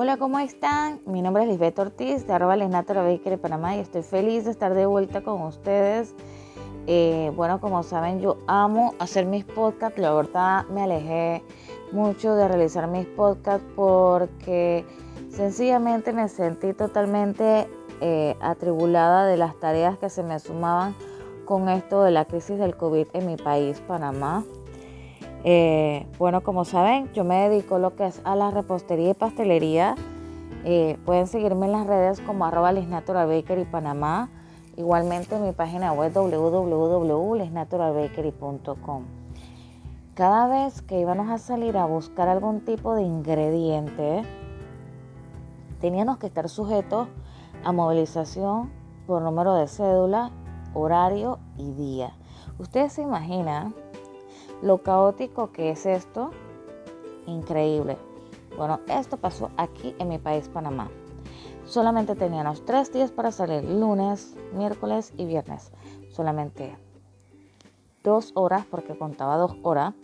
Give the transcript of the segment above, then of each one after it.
Hola, ¿cómo están? Mi nombre es Lisbeth Ortiz de arroba Natural Bakery Panamá y estoy feliz de estar de vuelta con ustedes. Eh, bueno, como saben, yo amo hacer mis podcasts. La verdad, me alejé mucho de realizar mis podcasts porque sencillamente me sentí totalmente eh, atribulada de las tareas que se me sumaban con esto de la crisis del COVID en mi país, Panamá. Eh, bueno, como saben, yo me dedico lo que es a la repostería y pastelería. Eh, pueden seguirme en las redes como arroba Bakery Panamá. Igualmente en mi página web www.lesnaturalbakery.com. Cada vez que íbamos a salir a buscar algún tipo de ingrediente, teníamos que estar sujetos a movilización por número de cédula, horario y día. Ustedes se imaginan lo caótico que es esto, increíble. Bueno, esto pasó aquí en mi país, Panamá. Solamente teníamos tres días para salir, lunes, miércoles y viernes. Solamente dos horas, porque contaba dos horas,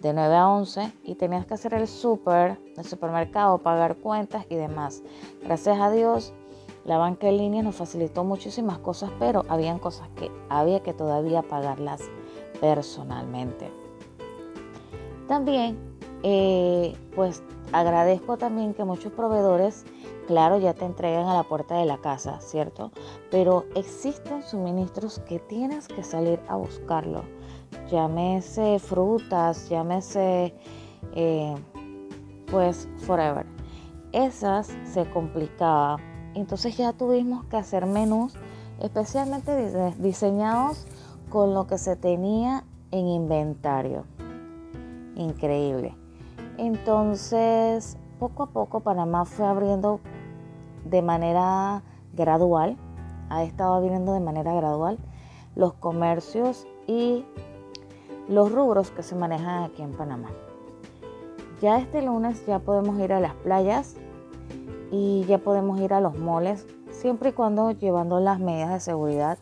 de 9 a 11, y tenías que hacer el súper, el supermercado, pagar cuentas y demás. Gracias a Dios, la banca en línea nos facilitó muchísimas cosas, pero habían cosas que había que todavía pagarlas personalmente. También, eh, pues agradezco también que muchos proveedores, claro, ya te entregan a la puerta de la casa, ¿cierto? Pero existen suministros que tienes que salir a buscarlo. Llámese frutas, llámese, eh, pues, forever. Esas se complicaba. Entonces ya tuvimos que hacer menús especialmente diseñados con lo que se tenía en inventario increíble. Entonces, poco a poco Panamá fue abriendo de manera gradual, ha estado abriendo de manera gradual los comercios y los rubros que se manejan aquí en Panamá. Ya este lunes ya podemos ir a las playas y ya podemos ir a los moles, siempre y cuando llevando las medidas de seguridad,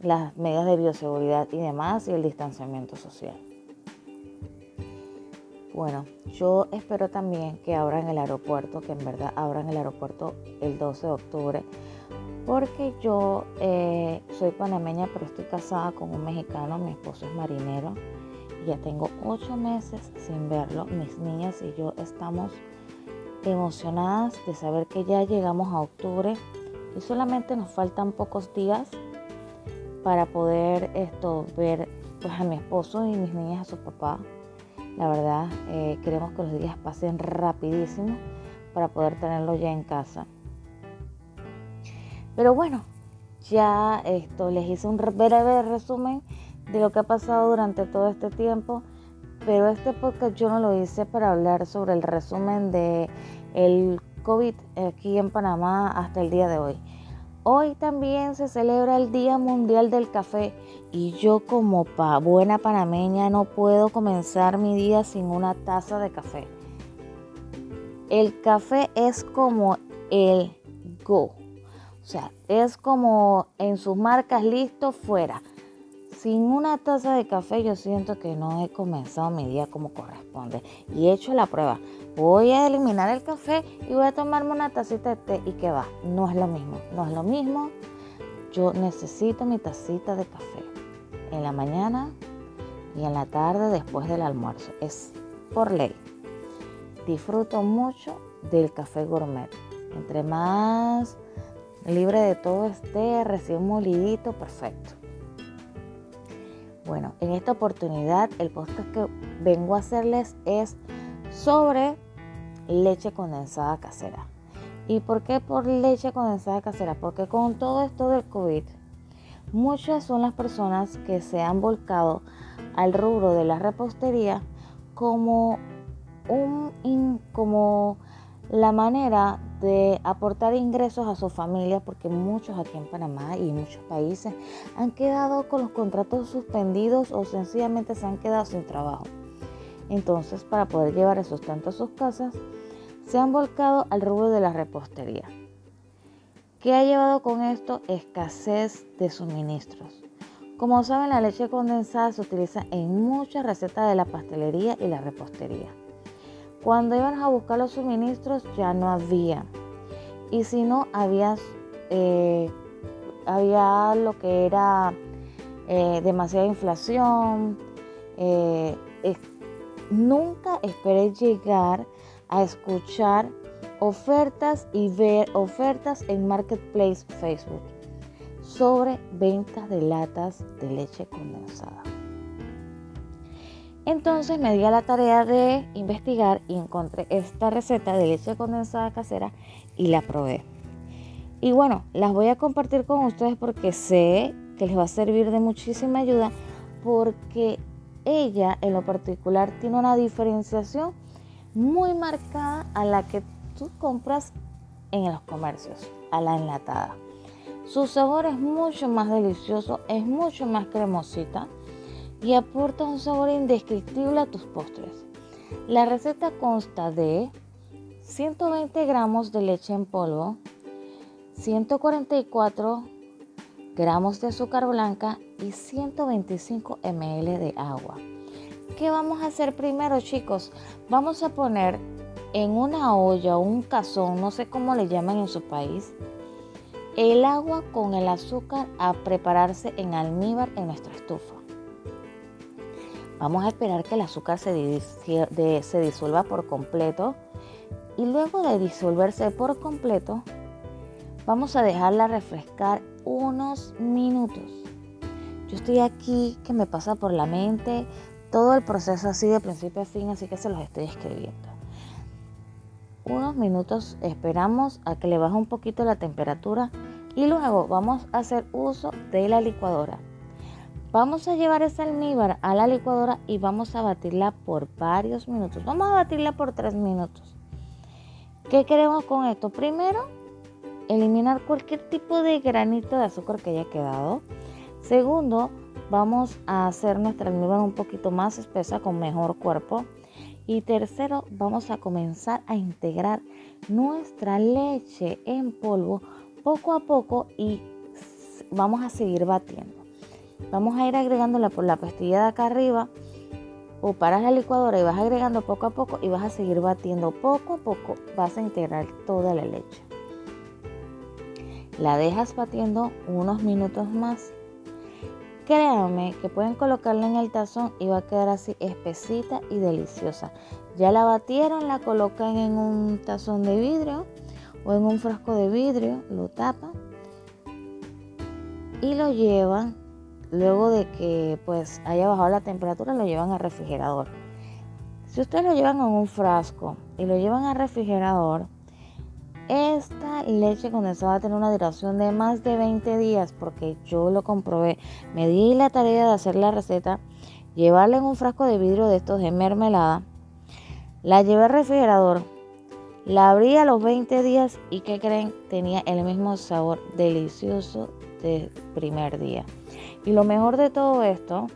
las medidas de bioseguridad y demás y el distanciamiento social. Bueno, yo espero también que abran el aeropuerto, que en verdad abran el aeropuerto el 12 de octubre, porque yo eh, soy panameña, pero estoy casada con un mexicano, mi esposo es marinero, y ya tengo ocho meses sin verlo. Mis niñas y yo estamos emocionadas de saber que ya llegamos a octubre y solamente nos faltan pocos días para poder esto ver pues, a mi esposo y mis niñas a su papá la verdad, eh, queremos que los días pasen rapidísimo para poder tenerlo ya en casa. Pero bueno, ya esto les hice un breve resumen de lo que ha pasado durante todo este tiempo, pero este podcast yo no lo hice para hablar sobre el resumen de COVID aquí en Panamá hasta el día de hoy. Hoy también se celebra el Día Mundial del Café y yo como buena panameña no puedo comenzar mi día sin una taza de café. El café es como el go, o sea, es como en sus marcas listo fuera. Sin una taza de café yo siento que no he comenzado mi día como corresponde y he hecho la prueba voy a eliminar el café y voy a tomarme una tacita de té y que va. No es lo mismo, no es lo mismo. Yo necesito mi tacita de café en la mañana y en la tarde después del almuerzo. Es por ley. Disfruto mucho del café gourmet. Entre más libre de todo esté, recién molidito, perfecto. Bueno, en esta oportunidad el podcast que vengo a hacerles es sobre leche condensada casera. ¿Y por qué por leche condensada casera? Porque con todo esto del COVID, muchas son las personas que se han volcado al rubro de la repostería como, un, como la manera de aportar ingresos a su familia, porque muchos aquí en Panamá y muchos países han quedado con los contratos suspendidos o sencillamente se han quedado sin trabajo. Entonces, para poder llevar el sustento a sus casas, se han volcado al rubro de la repostería. ¿Qué ha llevado con esto? Escasez de suministros. Como saben, la leche condensada se utiliza en muchas recetas de la pastelería y la repostería. Cuando iban a buscar los suministros ya no había. Y si no, había, eh, había lo que era eh, demasiada inflación. Eh, nunca esperé llegar a escuchar ofertas y ver ofertas en Marketplace Facebook sobre ventas de latas de leche condensada. Entonces me di a la tarea de investigar y encontré esta receta de leche condensada casera y la probé. Y bueno, las voy a compartir con ustedes porque sé que les va a servir de muchísima ayuda porque ella en lo particular tiene una diferenciación muy marcada a la que tú compras en los comercios, a la enlatada. Su sabor es mucho más delicioso, es mucho más cremosita y aporta un sabor indescriptible a tus postres. La receta consta de 120 gramos de leche en polvo, 144 gramos de azúcar blanca y 125 ml de agua. ¿Qué vamos a hacer primero chicos? Vamos a poner en una olla o un cazón, no sé cómo le llaman en su país, el agua con el azúcar a prepararse en almíbar en nuestra estufa. Vamos a esperar que el azúcar se, disuelva por completo y luego de disolverse por completo, vamos a dejarla refrescar unos minutos. Yo estoy aquí que me pasa por la mente todo el proceso así de principio a fin, así que se los estoy escribiendo. Unos minutos esperamos a que le baje un poquito la temperatura y luego vamos a hacer uso de la licuadora. Vamos a llevar esa almíbar a la licuadora y vamos a batirla por varios minutos. Vamos a batirla por tres minutos. ¿Qué queremos con esto? Primero, eliminar cualquier tipo de granito de azúcar que haya quedado. Segundo, vamos a hacer nuestra almíbar un poquito más espesa con mejor cuerpo. Y tercero, vamos a comenzar a integrar nuestra leche en polvo poco a poco y vamos a seguir batiendo. Vamos a ir agregándola por la pastilla de acá arriba o paras la licuadora y vas agregando poco a poco y vas a seguir batiendo poco a poco. Vas a integrar toda la leche. La dejas batiendo unos minutos más. Créanme que pueden colocarla en el tazón y va a quedar así espesita y deliciosa. Ya la batieron, la colocan en un tazón de vidrio o en un frasco de vidrio, lo tapan y lo llevan luego de que pues haya bajado la temperatura lo llevan al refrigerador. Si ustedes lo llevan en un frasco y lo llevan al refrigerador, esta leche condensada va a tener una duración de más de 20 días porque yo lo comprobé. Me di la tarea de hacer la receta, llevarla en un frasco de vidrio de estos de mermelada. La llevé al refrigerador, la abrí a los 20 días y ¿qué creen? Tenía el mismo sabor delicioso del primer día. Y lo mejor de todo esto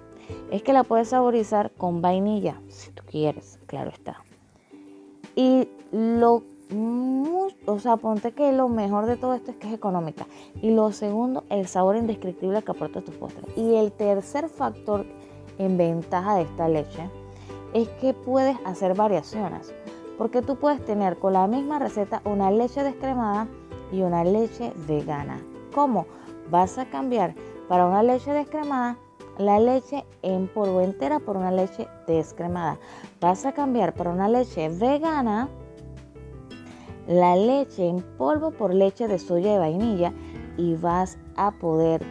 es que la puedes saborizar con vainilla, si tú quieres, claro está. Y lo, o sea, ponte que lo mejor de todo esto es que es económica. Y lo segundo, el sabor indescriptible que aporta tu postre. Y el tercer factor en ventaja de esta leche es que puedes hacer variaciones. Porque tú puedes tener con la misma receta una leche descremada y una leche vegana. ¿Cómo? Vas a cambiar para una leche descremada, la leche en polvo entera por una leche descremada. Vas a cambiar para una leche vegana la leche en polvo por leche de soya y vainilla y vas a poder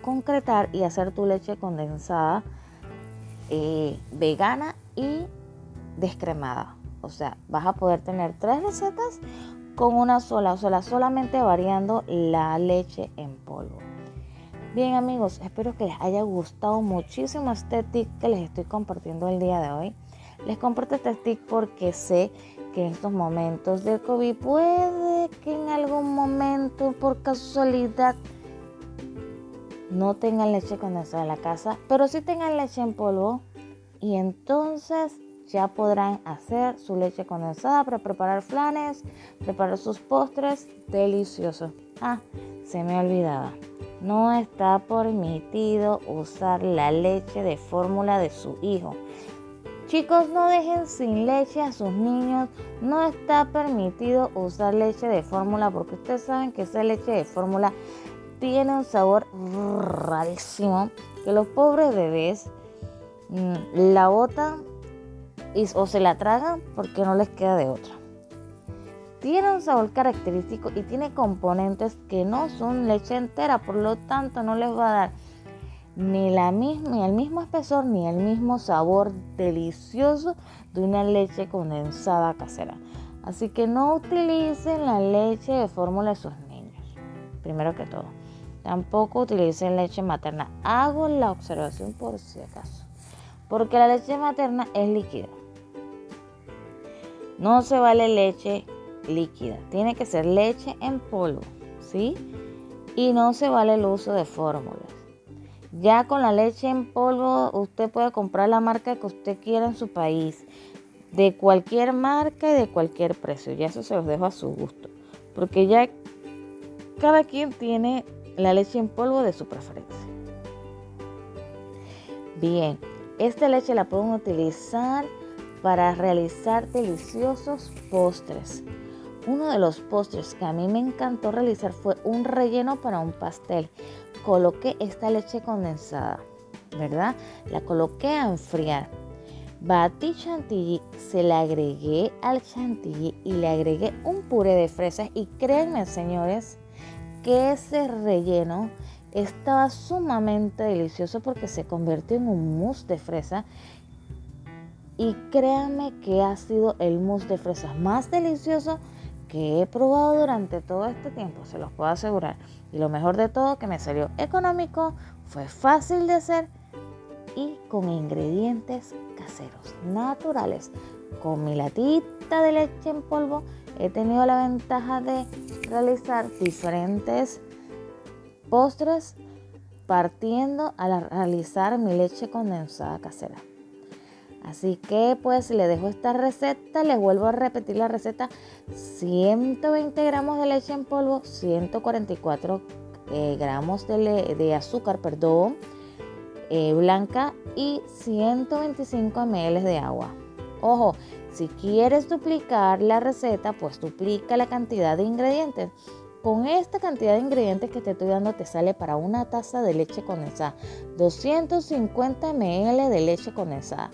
concretar y hacer tu leche condensada eh, vegana y descremada. O sea, vas a poder tener tres recetas con una sola, o sea, solamente variando la leche en polvo. Bien amigos, espero que les haya gustado muchísimo este tip que les estoy compartiendo el día de hoy. Les comparto este tip porque sé que en estos momentos del COVID puede que en algún momento por casualidad no tengan leche condensada en la casa, pero sí tengan leche en polvo y entonces ya podrán hacer su leche condensada para preparar flanes, preparar sus postres deliciosos. Ah, se me olvidaba no está permitido usar la leche de fórmula de su hijo. Chicos, no dejen sin leche a sus niños. No está permitido usar leche de fórmula porque ustedes saben que esa leche de fórmula tiene un sabor rarísimo que los pobres bebés mm, la botan o se la tragan porque no les queda de otra. Tiene un sabor característico y tiene componentes que no son leche entera, por lo tanto no les va a dar ni, el mismo espesor ni el mismo sabor delicioso de una leche condensada casera. Así que no utilicen la leche de fórmula de sus niños, primero que todo. Tampoco utilicen leche materna. Hago la observación por si acaso. Porque la leche materna es líquida. No se vale leche líquida. Tiene que ser leche en polvo. ¿Sí? Y no se vale el uso de fórmulas. Ya con la leche en polvo usted puede comprar la marca que usted quiera en su país. De cualquier marca y de cualquier precio. Ya eso se los dejo a su gusto. Porque ya cada quien tiene la leche en polvo de su preferencia. Bien, esta leche la pueden utilizar para realizar deliciosos postres. Uno de los postres que a mí me encantó realizar fue un relleno para un pastel. Coloqué esta leche condensada, ¿verdad? La coloqué a enfriar. Batí chantilly, se le agregué al chantilly y le agregué un puré de fresas y créanme señores que ese relleno estaba sumamente delicioso porque se convirtió en un mousse de fresa y créanme que ha sido el mousse de fresas más delicioso que he probado durante todo este tiempo, se los puedo asegurar. Y lo mejor de todo, que me salió económico, fue fácil de hacer y con ingredientes caseros, naturales. Con mi latita de leche en polvo he tenido la ventaja de realizar diferentes postres partiendo a realizar mi leche condensada casera. Así que pues le dejo esta receta, les vuelvo a repetir la receta, 120 gramos de leche en polvo, 144 eh, gramos de, azúcar, perdón, eh, blanca y 125 ml de agua. Ojo, si quieres duplicar la receta, pues duplica la cantidad de ingredientes. Con esta cantidad de ingredientes que te estoy dando te sale para una taza de leche condensada, 250 ml de leche condensada.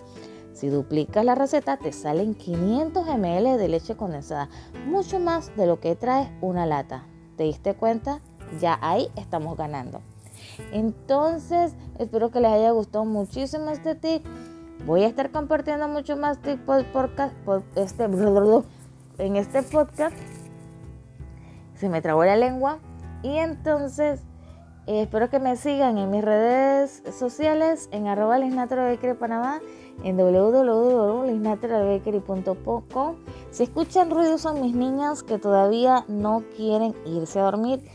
Si duplicas la receta te salen 500 ml de leche condensada, mucho más de lo que trae una lata. ¿Te diste cuenta? Ya ahí estamos ganando. Entonces, espero que les haya gustado muchísimo este tip Voy a estar compartiendo mucho más tipos podcast, este, en este podcast. Se me trabó la lengua. Y entonces eh, espero que me sigan en mis redes sociales en arroba Panamá, en www.lisnaturalbakery.com. Si escuchan ruidos son mis niñas que todavía no quieren irse a dormir.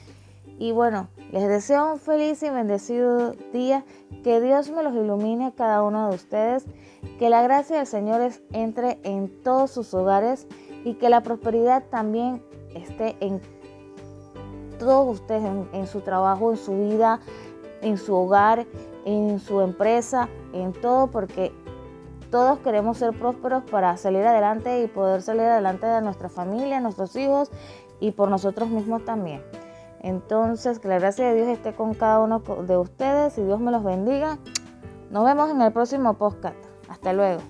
Y bueno, les deseo un feliz y bendecido día. Que Dios me los ilumine a cada uno de ustedes. Que la gracia del Señor entre en todos sus hogares y que la prosperidad también esté en todos ustedes, en, su trabajo, en su vida, en su hogar, en su empresa, en todo, porque todos queremos ser prósperos para salir adelante y poder salir adelante de nuestra familia, nuestros hijos y por nosotros mismos también. Entonces, que la gracia de Dios esté con cada uno de ustedes y Dios me los bendiga. Nos vemos en el próximo podcast. Hasta luego.